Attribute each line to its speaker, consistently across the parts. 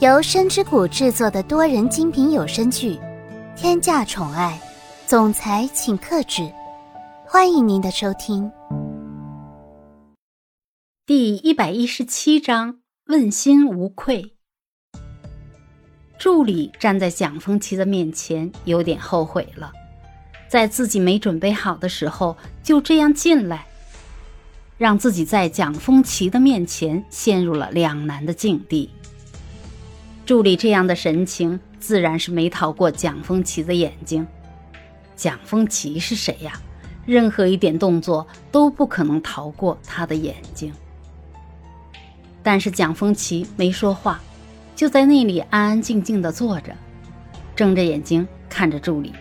Speaker 1: 由深之谷制作的多人精品有声剧《天价宠爱总裁请克制》，欢迎您的收听。
Speaker 2: 第一百一十七章：问心无愧。助理站在蒋风奇的面前，有点后悔了，在自己没准备好的时候就这样进来。让自己在蒋风奇的面前陷入了两难的境地。助理这样的神情，自然是没逃过蒋风奇的眼睛。蒋风奇是谁呀？任何一点动作都不可能逃过他的眼睛。但是蒋风奇没说话，就在那里安安静静的坐着，睁着眼睛看着助理。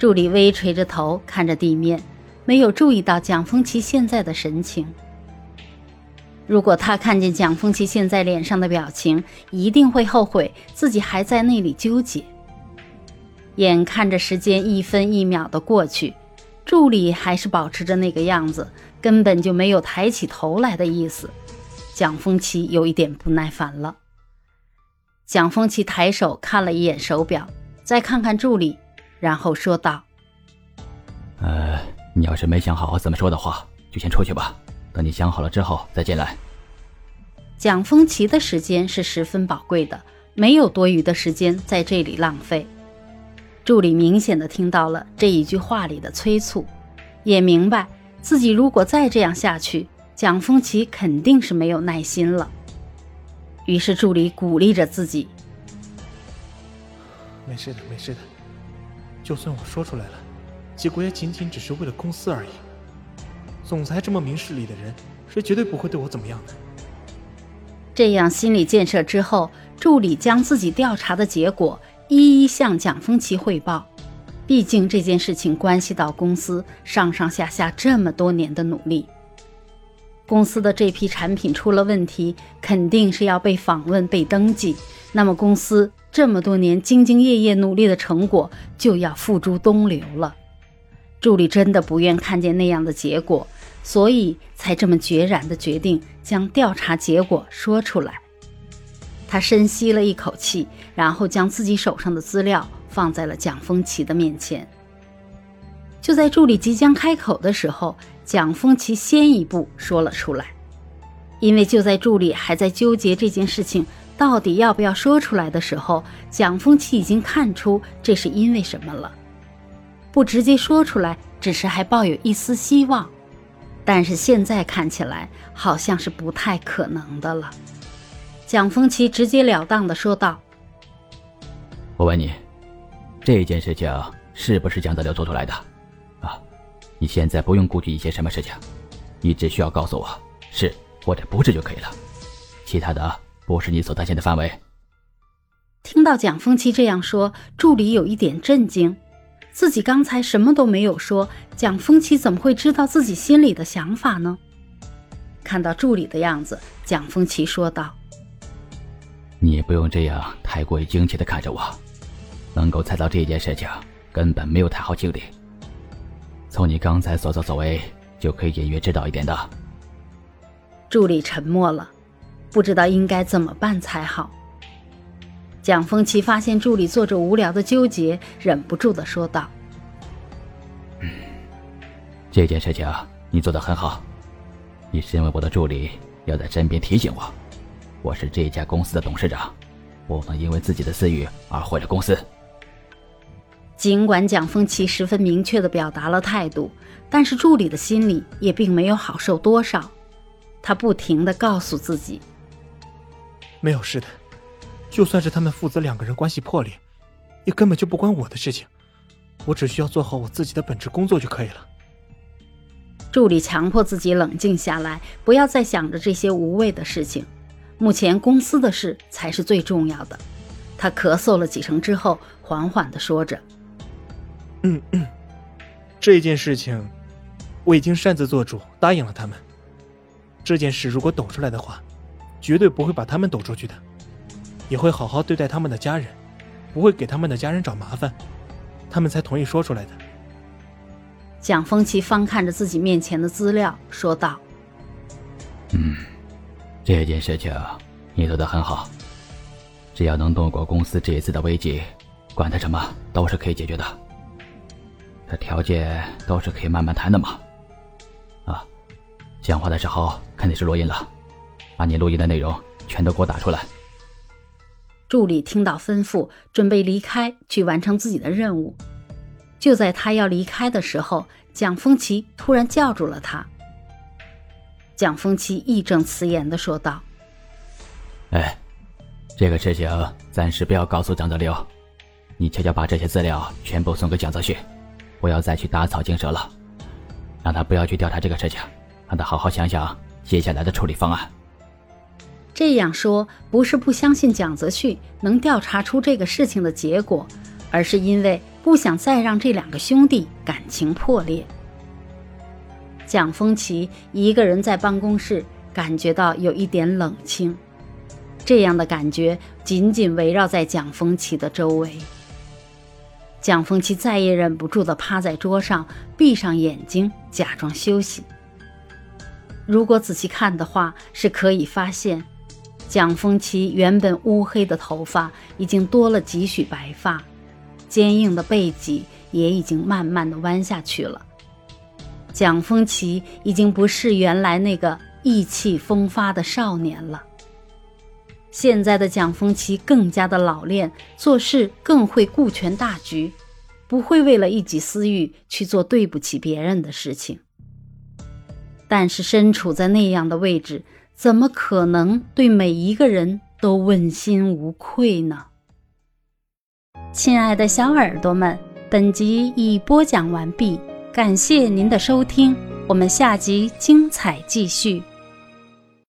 Speaker 2: 助理微垂着头看着地面。没有注意到蒋风奇现在的神情。如果他看见蒋风奇现在脸上的表情，一定会后悔自己还在那里纠结。眼看着时间一分一秒的过去，助理还是保持着那个样子，根本就没有抬起头来的意思。蒋风奇有一点不耐烦了。蒋风奇抬手看了一眼手表，再看看助理，然后说道：“
Speaker 3: 呃。”你要是没想好怎么说的话，就先出去吧。等你想好了之后再进来。
Speaker 2: 蒋风奇的时间是十分宝贵的，没有多余的时间在这里浪费。助理明显的听到了这一句话里的催促，也明白自己如果再这样下去，蒋风奇肯定是没有耐心了。于是助理鼓励着自己：“
Speaker 4: 没事的，没事的，就算我说出来了。”结果也仅仅只是为了公司而已。总裁这么明事理的人，是绝对不会对我怎么样的。
Speaker 2: 这样心理建设之后，助理将自己调查的结果一一向蒋风奇汇报。毕竟这件事情关系到公司上上下下这么多年的努力。公司的这批产品出了问题，肯定是要被访问、被登记。那么公司这么多年兢兢业业努力的成果，就要付诸东流了。助理真的不愿看见那样的结果，所以才这么决然的决定将调查结果说出来。他深吸了一口气，然后将自己手上的资料放在了蒋风奇的面前。就在助理即将开口的时候，蒋风奇先一步说了出来。因为就在助理还在纠结这件事情到底要不要说出来的时候，蒋风奇已经看出这是因为什么了。不直接说出来，只是还抱有一丝希望，但是现在看起来好像是不太可能的了。蒋风奇直截了当的说道：“
Speaker 3: 我问你，这件事情是不是蒋泽流做出来的？啊，你现在不用顾忌一些什么事情，你只需要告诉我是或者不是就可以了，其他的不是你所担心的范围。”
Speaker 2: 听到蒋风奇这样说，助理有一点震惊。自己刚才什么都没有说，蒋风奇怎么会知道自己心里的想法呢？看到助理的样子，蒋风奇说道：“
Speaker 3: 你也不用这样太过于惊奇的看着我，能够猜到这件事情，根本没有太好经历。从你刚才所作所为，就可以隐约知道一点的。”
Speaker 2: 助理沉默了，不知道应该怎么办才好。蒋风奇发现助理做着无聊的纠结，忍不住的说道：“
Speaker 3: 嗯，这件事情你做的很好。你身为我的助理，要在身边提醒我，我是这家公司的董事长，不能因为自己的私欲而毁了公司。”
Speaker 2: 尽管蒋风奇十分明确的表达了态度，但是助理的心里也并没有好受多少。他不停的告诉自己：“
Speaker 4: 没有事的。”就算是他们父子两个人关系破裂，也根本就不关我的事情。我只需要做好我自己的本职工作就可以了。
Speaker 2: 助理强迫自己冷静下来，不要再想着这些无谓的事情。目前公司的事才是最重要的。他咳嗽了几声之后，缓缓的说着：“
Speaker 4: 嗯嗯，这件事情我已经擅自做主，答应了他们。这件事如果抖出来的话，绝对不会把他们抖出去的。”也会好好对待他们的家人，不会给他们的家人找麻烦，他们才同意说出来的。
Speaker 2: 蒋风奇翻看着自己面前的资料，说道：“
Speaker 3: 嗯，这件事情你做的很好，只要能度过公司这一次的危机，管他什么都是可以解决的。这条件都是可以慢慢谈的嘛。啊，讲话的时候肯定是录音了，把你录音的内容全都给我打出来。
Speaker 2: 助理听到吩咐，准备离开去完成自己的任务。就在他要离开的时候，蒋风奇突然叫住了他。蒋风奇义正辞严的说道：“
Speaker 3: 哎，这个事情暂时不要告诉蒋泽流，你悄悄把这些资料全部送给蒋泽旭，不要再去打草惊蛇了，让他不要去调查这个事情，让他好好想想接下来的处理方案。”
Speaker 2: 这样说不是不相信蒋泽旭能调查出这个事情的结果，而是因为不想再让这两个兄弟感情破裂。蒋风奇一个人在办公室，感觉到有一点冷清，这样的感觉紧紧围绕在蒋风奇的周围。蒋风奇再也忍不住地趴在桌上，闭上眼睛，假装休息。如果仔细看的话，是可以发现，蒋风奇原本乌黑的头发已经多了几许白发，坚硬的背脊也已经慢慢的弯下去了。蒋风奇已经不是原来那个意气风发的少年了。现在的蒋风奇更加的老练，做事更会顾全大局，不会为了一己私欲去做对不起别人的事情。但是身处在那样的位置，怎么可能对每一个人都问心无愧呢？亲爱的小耳朵们，本集已播讲完毕。感谢您的收听，我们下集精彩继续。